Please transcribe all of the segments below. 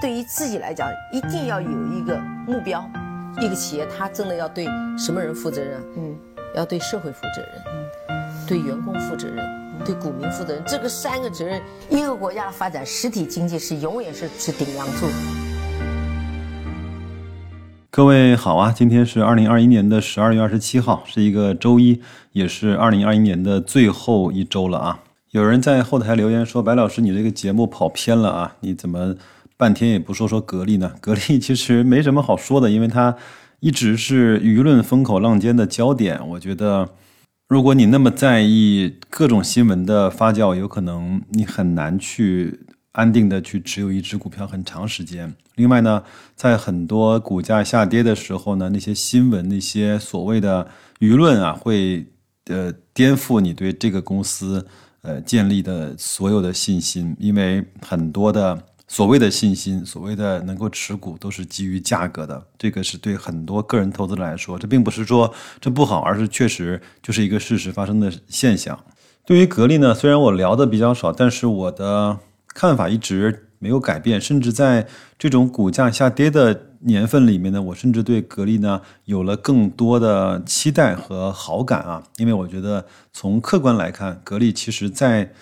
对于自己来讲，一定要有一个目标。一个企业，它真的要对什么人负责任？嗯，要对社会负责任，嗯，对员工负责任，对股民负责任。这个三个责任，一个国家的发展，实体经济是永远是是顶梁柱。各位好啊，今天是二零二一年的十二月二十七号，是一个周一，也是二零二一年的最后一周了啊。有人在后台留言说：“白老师，你这个节目跑偏了啊，你怎么？”半天也不说说格力呢？格力其实没什么好说的，因为它一直是舆论风口浪尖的焦点。我觉得，如果你那么在意各种新闻的发酵，有可能你很难去安定的去持有一只股票很长时间。另外呢，在很多股价下跌的时候呢，那些新闻、那些所谓的舆论啊，会呃颠覆你对这个公司呃建立的所有的信心，因为很多的。所谓的信心，所谓的能够持股，都是基于价格的。这个是对很多个人投资者来说，这并不是说这不好，而是确实就是一个事实发生的现象。对于格力呢，虽然我聊的比较少，但是我的看法一直没有改变。甚至在这种股价下跌的年份里面呢，我甚至对格力呢有了更多的期待和好感啊，因为我觉得从客观来看，格力其实在。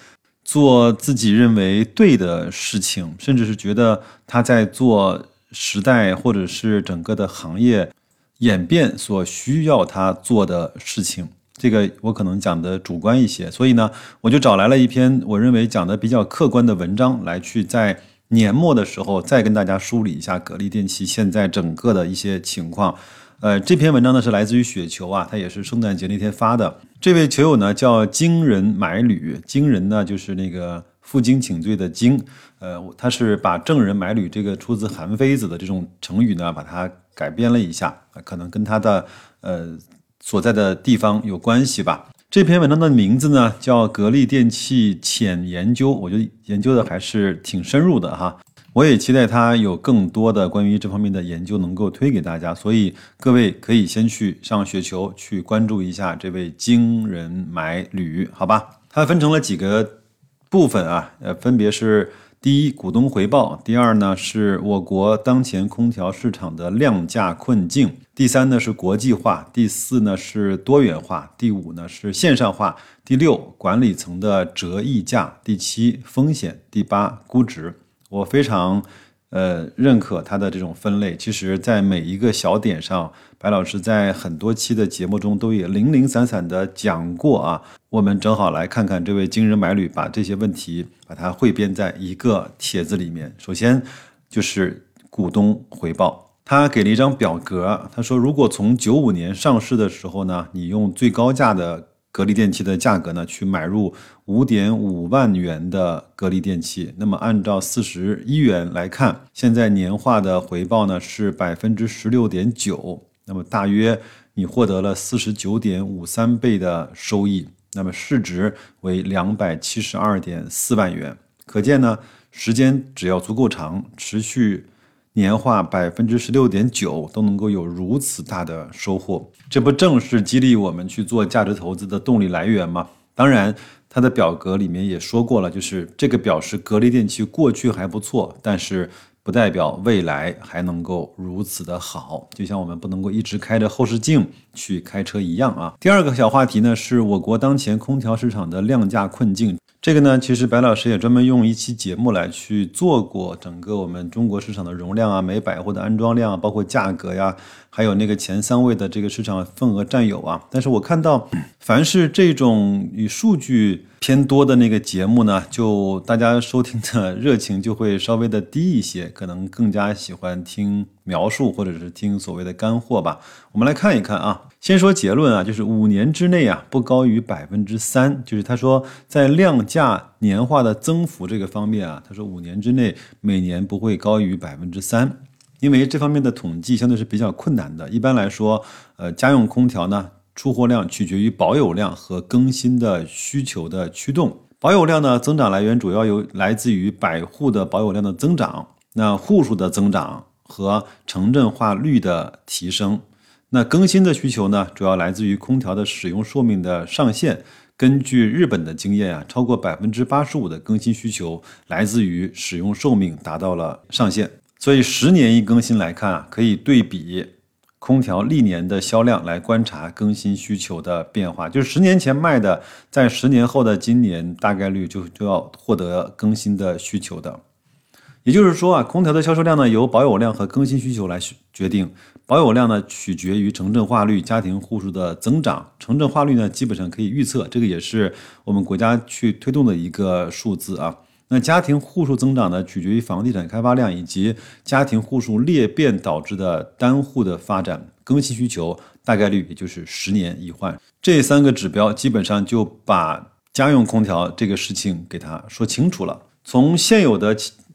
做自己认为对的事情，甚至是觉得他在做时代或者是整个的行业演变所需要他做的事情。这个我可能讲的主观一些，所以呢，我就找来了一篇我认为讲的比较客观的文章，来去在年末的时候再跟大家梳理一下格力电器现在整个的一些情况。呃，这篇文章呢是来自于雪球啊，他也是圣诞节那天发的。这位球友呢叫惊人买履，惊人呢就是那个负荆请罪的荆，呃，他是把郑人买履这个出自韩非子的这种成语呢，把它改编了一下，可能跟他的呃所在的地方有关系吧。这篇文章的名字呢叫格力电器浅研究，我觉得研究的还是挺深入的哈。我也期待他有更多的关于这方面的研究能够推给大家，所以各位可以先去上雪球去关注一下这位惊人买履，好吧？它分成了几个部分啊，呃，分别是第一股东回报，第二呢是我国当前空调市场的量价困境，第三呢是国际化，第四呢是多元化，第五呢是线上化，第六管理层的折溢价，第七风险，第八估值。我非常，呃，认可他的这种分类。其实，在每一个小点上，白老师在很多期的节目中都也零零散散的讲过啊。我们正好来看看这位惊人买履把这些问题把它汇编在一个帖子里面。首先就是股东回报，他给了一张表格，他说，如果从九五年上市的时候呢，你用最高价的。格力电器的价格呢？去买入五点五万元的格力电器，那么按照四十一元来看，现在年化的回报呢是百分之十六点九，那么大约你获得了四十九点五三倍的收益，那么市值为两百七十二点四万元。可见呢，时间只要足够长，持续。年化百分之十六点九都能够有如此大的收获，这不正是激励我们去做价值投资的动力来源吗？当然，它的表格里面也说过了，就是这个表示格力电器过去还不错，但是。不代表未来还能够如此的好，就像我们不能够一直开着后视镜去开车一样啊。第二个小话题呢，是我国当前空调市场的量价困境。这个呢，其实白老师也专门用一期节目来去做过整个我们中国市场的容量啊、每百货的安装量，包括价格呀，还有那个前三位的这个市场份额占有啊。但是我看到，凡是这种与数据偏多的那个节目呢，就大家收听的热情就会稍微的低一些，可能更加喜欢听描述或者是听所谓的干货吧。我们来看一看啊。先说结论啊，就是五年之内啊不高于百分之三，就是他说在量价年化的增幅这个方面啊，他说五年之内每年不会高于百分之三，因为这方面的统计相对是比较困难的。一般来说，呃，家用空调呢出货量取决于保有量和更新的需求的驱动，保有量呢增长来源主要由来自于百户的保有量的增长，那户数的增长和城镇化率的提升。那更新的需求呢，主要来自于空调的使用寿命的上限。根据日本的经验啊，超过百分之八十五的更新需求来自于使用寿命达到了上限。所以十年一更新来看啊，可以对比空调历年的销量来观察更新需求的变化。就是十年前卖的，在十年后的今年大概率就就要获得更新的需求的。也就是说啊，空调的销售量呢由保有量和更新需求来决定。保有量呢取决于城镇化率、家庭户数的增长。城镇化率呢基本上可以预测，这个也是我们国家去推动的一个数字啊。那家庭户数增长呢，取决于房地产开发量以及家庭户数裂变导致的单户的发展，更新需求大概率也就是十年一换。这三个指标基本上就把家用空调这个事情给它说清楚了。从现有的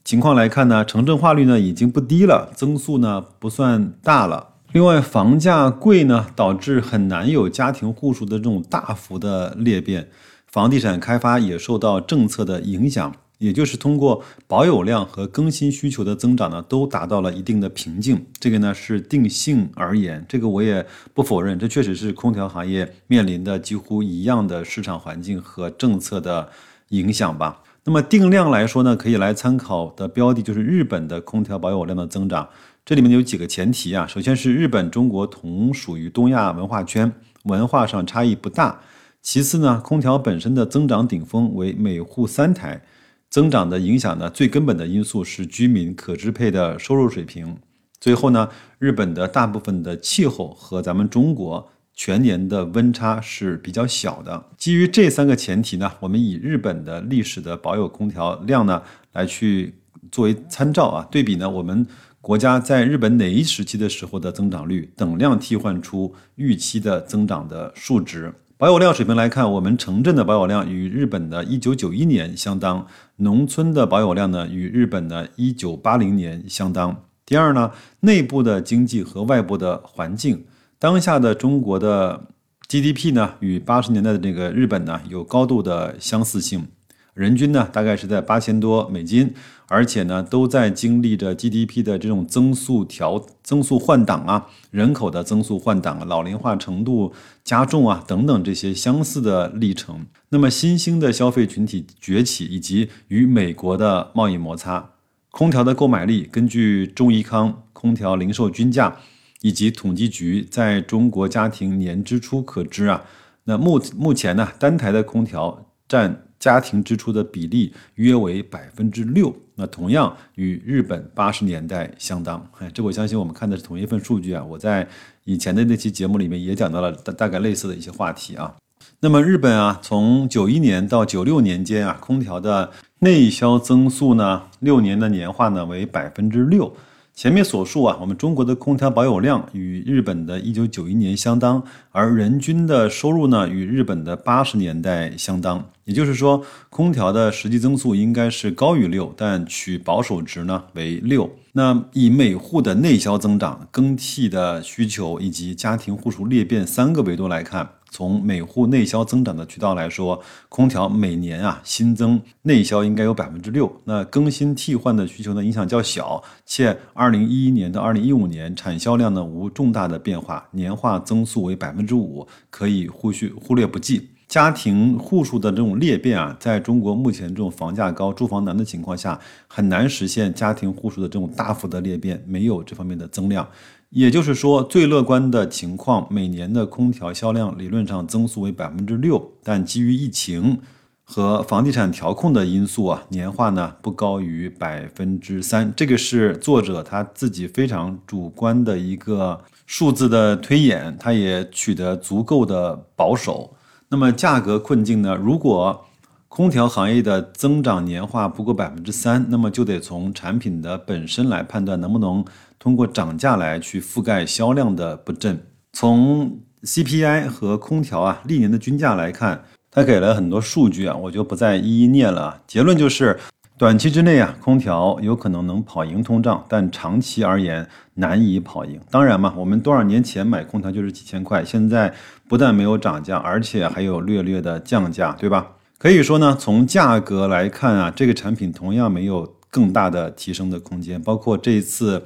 情况来看呢，城镇化率呢已经不低了，增速呢不算大了。另外，房价贵呢，导致很难有家庭户数的这种大幅的裂变，房地产开发也受到政策的影响。也就是通过保有量和更新需求的增长呢，都达到了一定的瓶颈。这个呢是定性而言，这个我也不否认，这确实是空调行业面临的几乎一样的市场环境和政策的影响吧。那么定量来说呢，可以来参考的标的就是日本的空调保有量的增长。这里面有几个前提啊，首先是日本、中国同属于东亚文化圈，文化上差异不大。其次呢，空调本身的增长顶峰为每户三台。增长的影响呢，最根本的因素是居民可支配的收入水平。最后呢，日本的大部分的气候和咱们中国全年的温差是比较小的。基于这三个前提呢，我们以日本的历史的保有空调量呢来去作为参照啊，对比呢我们国家在日本哪一时期的时候的增长率，等量替换出预期的增长的数值。保有量水平来看，我们城镇的保有量与日本的1991年相当，农村的保有量呢与日本的1980年相当。第二呢，内部的经济和外部的环境，当下的中国的 GDP 呢与80年代的这个日本呢有高度的相似性。人均呢，大概是在八千多美金，而且呢，都在经历着 GDP 的这种增速调、增速换挡啊，人口的增速换挡、老龄化程度加重啊等等这些相似的历程。那么新兴的消费群体崛起，以及与美国的贸易摩擦，空调的购买力，根据中怡康空调零售均价以及统计局在中国家庭年支出可知啊，那目目前呢，单台的空调占。家庭支出的比例约为百分之六，那同样与日本八十年代相当。哎，这我相信我们看的是同一份数据啊。我在以前的那期节目里面也讲到了大大概类似的一些话题啊。那么日本啊，从九一年到九六年间啊，空调的内销增速呢，六年的年化呢为百分之六。前面所述啊，我们中国的空调保有量与日本的一九九一年相当，而人均的收入呢与日本的八十年代相当。也就是说，空调的实际增速应该是高于六，但取保守值呢为六。那以每户的内销增长、更替的需求以及家庭户数裂变三个维度来看。从每户内销增长的渠道来说，空调每年啊新增内销应该有百分之六。那更新替换的需求呢影响较小，且二零一一年到二零一五年产销量呢无重大的变化，年化增速为百分之五，可以忽视忽略不计。家庭户数的这种裂变啊，在中国目前这种房价高、住房难的情况下，很难实现家庭户数的这种大幅的裂变，没有这方面的增量。也就是说，最乐观的情况，每年的空调销量理论上增速为百分之六，但基于疫情和房地产调控的因素啊，年化呢不高于百分之三。这个是作者他自己非常主观的一个数字的推演，他也取得足够的保守。那么价格困境呢？如果空调行业的增长年化不过百分之三，那么就得从产品的本身来判断能不能通过涨价来去覆盖销量的不振。从 CPI 和空调啊历年的均价来看，它给了很多数据啊，我就不再一一念了。结论就是，短期之内啊，空调有可能能跑赢通胀，但长期而言难以跑赢。当然嘛，我们多少年前买空调就是几千块，现在不但没有涨价，而且还有略略的降价，对吧？可以说呢，从价格来看啊，这个产品同样没有更大的提升的空间。包括这一次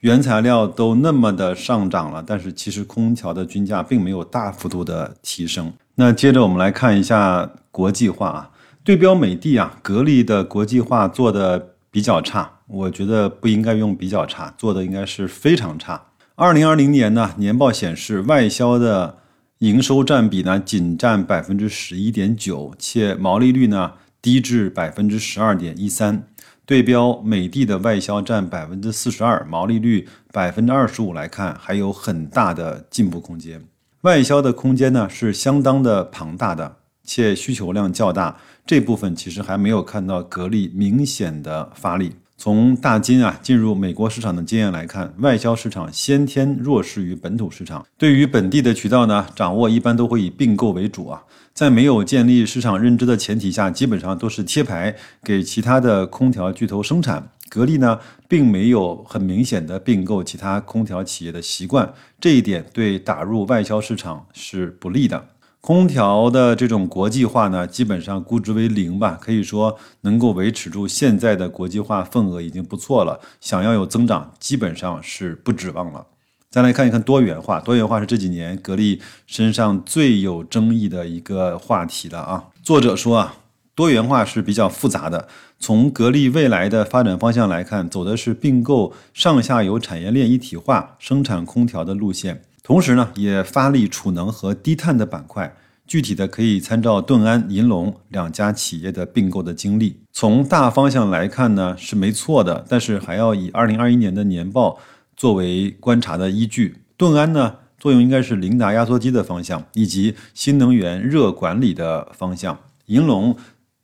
原材料都那么的上涨了，但是其实空调的均价并没有大幅度的提升。那接着我们来看一下国际化啊，对标美的啊，格力的国际化做的比较差，我觉得不应该用比较差，做的应该是非常差。二零二零年呢，年报显示外销的营收占比呢仅占百分之十一点九，且毛利率呢低至百分之十二点一三。对标美的的外销占百分之四十二，毛利率百分之二十五来看，还有很大的进步空间。外销的空间呢是相当的庞大的，且需求量较大。这部分其实还没有看到格力明显的发力。从大金啊进入美国市场的经验来看，外销市场先天弱势于本土市场。对于本地的渠道呢，掌握一般都会以并购为主啊。在没有建立市场认知的前提下，基本上都是贴牌给其他的空调巨头生产。格力呢，并没有很明显的并购其他空调企业的习惯，这一点对打入外销市场是不利的。空调的这种国际化呢，基本上估值为零吧，可以说能够维持住现在的国际化份额已经不错了。想要有增长，基本上是不指望了。再来看一看多元化，多元化是这几年格力身上最有争议的一个话题了啊。作者说啊，多元化是比较复杂的。从格力未来的发展方向来看，走的是并购上下游产业链一体化生产空调的路线。同时呢，也发力储能和低碳的板块。具体的可以参照顿安、银龙两家企业的并购的经历。从大方向来看呢，是没错的，但是还要以二零二一年的年报作为观察的依据。顿安呢，作用应该是凌达压缩机的方向，以及新能源热管理的方向。银龙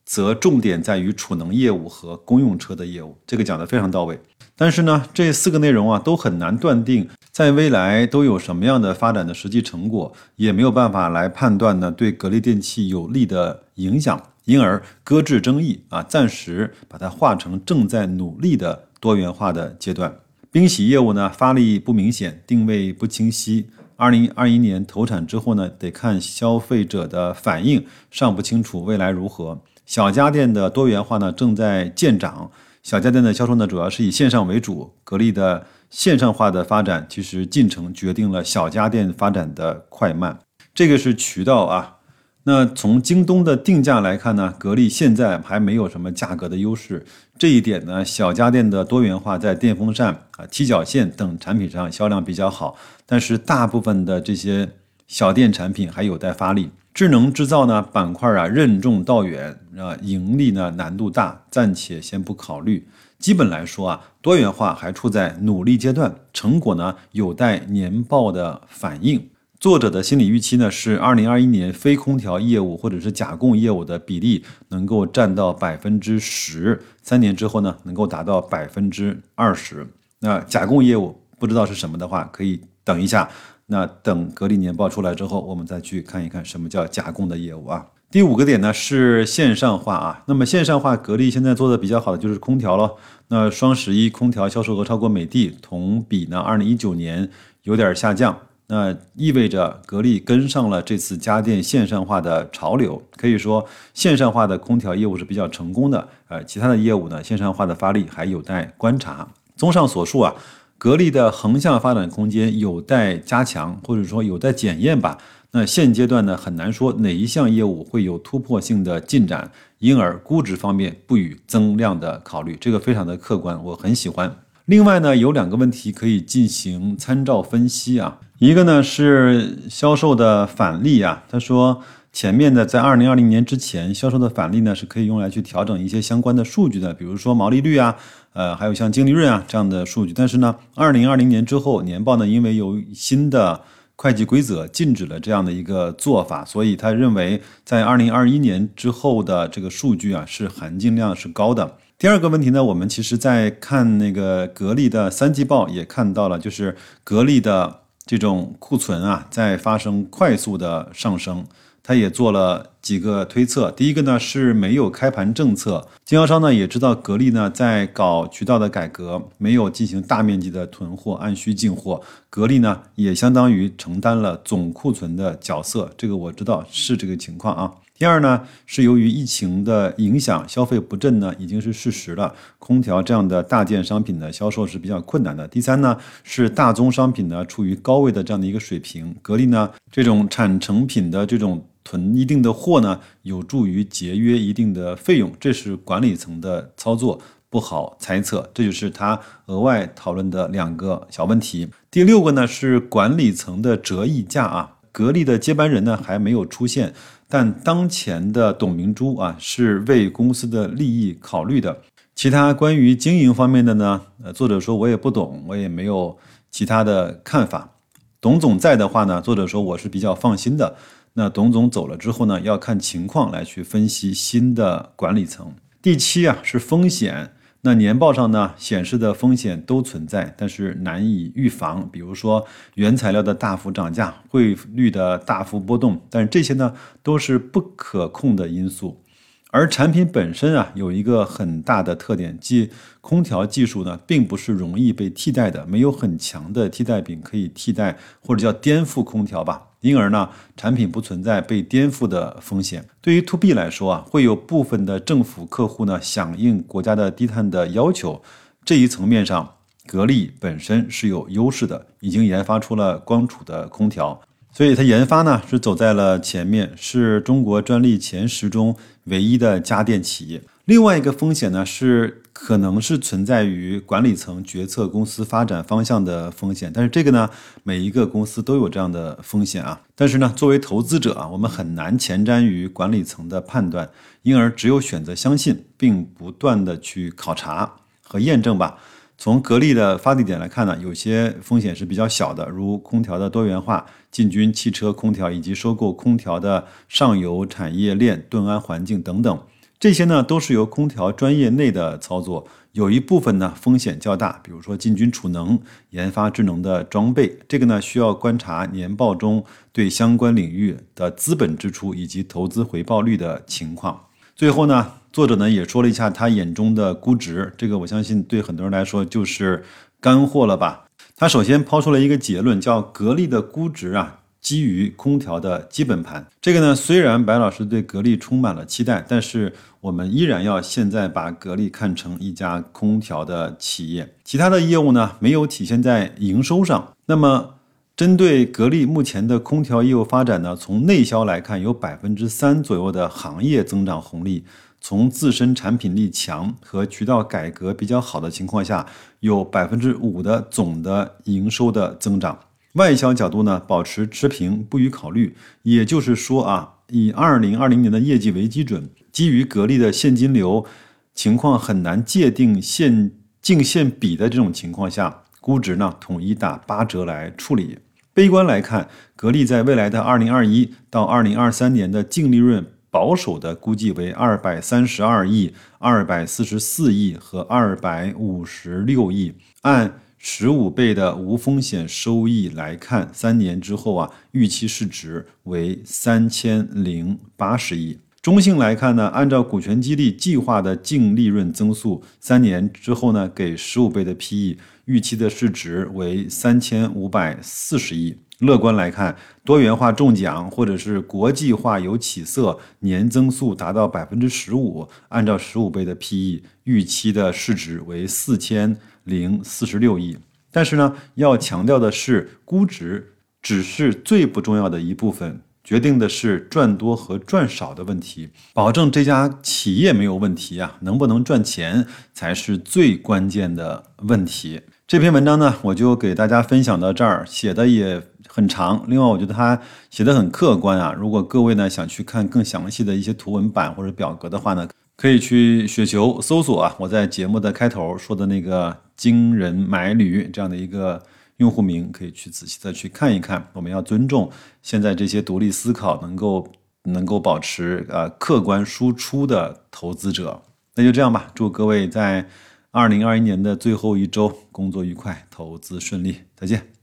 则重点在于储能业务和公用车的业务，这个讲得非常到位。但是呢，这四个内容啊都很难断定在未来都有什么样的发展的实际成果，也没有办法来判断呢对格力电器有利的影响，因而搁置争议啊，暂时把它化成正在努力的多元化的阶段。冰洗业务呢发力不明显，定位不清晰。二零二一年投产之后呢，得看消费者的反应，尚不清楚未来如何。小家电的多元化呢正在见长。小家电的销售呢，主要是以线上为主。格力的线上化的发展，其实进程决定了小家电发展的快慢。这个是渠道啊。那从京东的定价来看呢，格力现在还没有什么价格的优势。这一点呢，小家电的多元化在电风扇啊、踢脚线等产品上销量比较好，但是大部分的这些小电产品还有待发力。智能制造呢板块啊任重道远啊盈利呢难度大，暂且先不考虑。基本来说啊，多元化还处在努力阶段，成果呢有待年报的反映。作者的心理预期呢是，二零二一年非空调业务或者是甲供业务的比例能够占到百分之十，三年之后呢能够达到百分之二十。那甲供业务不知道是什么的话，可以等一下。那等格力年报出来之后，我们再去看一看什么叫加工的业务啊。第五个点呢是线上化啊。那么线上化，格力现在做的比较好的就是空调了。那双十一空调销售额超过美的，同比呢二零一九年有点下降，那意味着格力跟上了这次家电线上化的潮流。可以说线上化的空调业务是比较成功的。呃，其他的业务呢，线上化的发力还有待观察。综上所述啊。格力的横向发展空间有待加强，或者说有待检验吧。那现阶段呢，很难说哪一项业务会有突破性的进展，因而估值方面不予增量的考虑，这个非常的客观，我很喜欢。另外呢，有两个问题可以进行参照分析啊，一个呢是销售的返利啊，他说。前面的在二零二零年之前销售的返利呢，是可以用来去调整一些相关的数据的，比如说毛利率啊，呃，还有像净利润啊这样的数据。但是呢，二零二零年之后年报呢，因为有新的会计规则禁止了这样的一个做法，所以他认为在二零二一年之后的这个数据啊是含金量是高的。第二个问题呢，我们其实在看那个格力的三季报也看到了，就是格力的这种库存啊在发生快速的上升。他也做了几个推测，第一个呢是没有开盘政策，经销商呢也知道格力呢在搞渠道的改革，没有进行大面积的囤货，按需进货，格力呢也相当于承担了总库存的角色，这个我知道是这个情况啊。第二呢是由于疫情的影响，消费不振呢已经是事实了，空调这样的大件商品的销售是比较困难的。第三呢是大宗商品呢处于高位的这样的一个水平，格力呢这种产成品的这种。囤一定的货呢，有助于节约一定的费用，这是管理层的操作，不好猜测。这就是他额外讨论的两个小问题。第六个呢是管理层的折溢价啊，格力的接班人呢还没有出现，但当前的董明珠啊是为公司的利益考虑的。其他关于经营方面的呢，呃，作者说我也不懂，我也没有其他的看法。董总在的话呢，作者说我是比较放心的。那董总走了之后呢，要看情况来去分析新的管理层。第七啊是风险。那年报上呢显示的风险都存在，但是难以预防。比如说原材料的大幅涨价、汇率的大幅波动，但是这些呢都是不可控的因素。而产品本身啊有一个很大的特点，即空调技术呢并不是容易被替代的，没有很强的替代品可以替代或者叫颠覆空调吧。因而呢，产品不存在被颠覆的风险。对于 to B 来说啊，会有部分的政府客户呢响应国家的低碳的要求。这一层面上，格力本身是有优势的，已经研发出了光储的空调，所以它研发呢是走在了前面，是中国专利前十中唯一的家电企业。另外一个风险呢是。可能是存在于管理层决策公司发展方向的风险，但是这个呢，每一个公司都有这样的风险啊。但是呢，作为投资者啊，我们很难前瞻于管理层的判断，因而只有选择相信，并不断的去考察和验证吧。从格力的发地点来看呢，有些风险是比较小的，如空调的多元化、进军汽车空调以及收购空调的上游产业链、盾安环境等等。这些呢都是由空调专业内的操作，有一部分呢风险较大，比如说进军储能、研发智能的装备，这个呢需要观察年报中对相关领域的资本支出以及投资回报率的情况。最后呢，作者呢也说了一下他眼中的估值，这个我相信对很多人来说就是干货了吧。他首先抛出了一个结论，叫格力的估值啊。基于空调的基本盘，这个呢，虽然白老师对格力充满了期待，但是我们依然要现在把格力看成一家空调的企业，其他的业务呢没有体现在营收上。那么，针对格力目前的空调业务发展呢，从内销来看，有百分之三左右的行业增长红利；从自身产品力强和渠道改革比较好的情况下，有百分之五的总的营收的增长。外销角度呢，保持持平，不予考虑。也就是说啊，以二零二零年的业绩为基准，基于格力的现金流情况很难界定现净现比的这种情况下，估值呢统一打八折来处理。悲观来看，格力在未来的二零二一到二零二三年的净利润保守的估计为二百三十二亿、二百四十四亿和二百五十六亿，按。十五倍的无风险收益来看，三年之后啊，预期市值为三千零八十亿。中性来看呢，按照股权激励计划的净利润增速，三年之后呢，给十五倍的 PE，预期的市值为三千五百四十亿。乐观来看，多元化中奖或者是国际化有起色，年增速达到百分之十五，按照十五倍的 PE，预期的市值为四千。零四十六亿，但是呢，要强调的是，估值只是最不重要的一部分，决定的是赚多和赚少的问题。保证这家企业没有问题啊，能不能赚钱才是最关键的问题。这篇文章呢，我就给大家分享到这儿，写的也很长。另外，我觉得它写的很客观啊。如果各位呢想去看更详细的一些图文版或者表格的话呢，可以去雪球搜索啊，我在节目的开头说的那个。惊人买履这样的一个用户名，可以去仔细的去看一看。我们要尊重现在这些独立思考、能够能够保持呃客观输出的投资者。那就这样吧，祝各位在二零二一年的最后一周工作愉快，投资顺利，再见。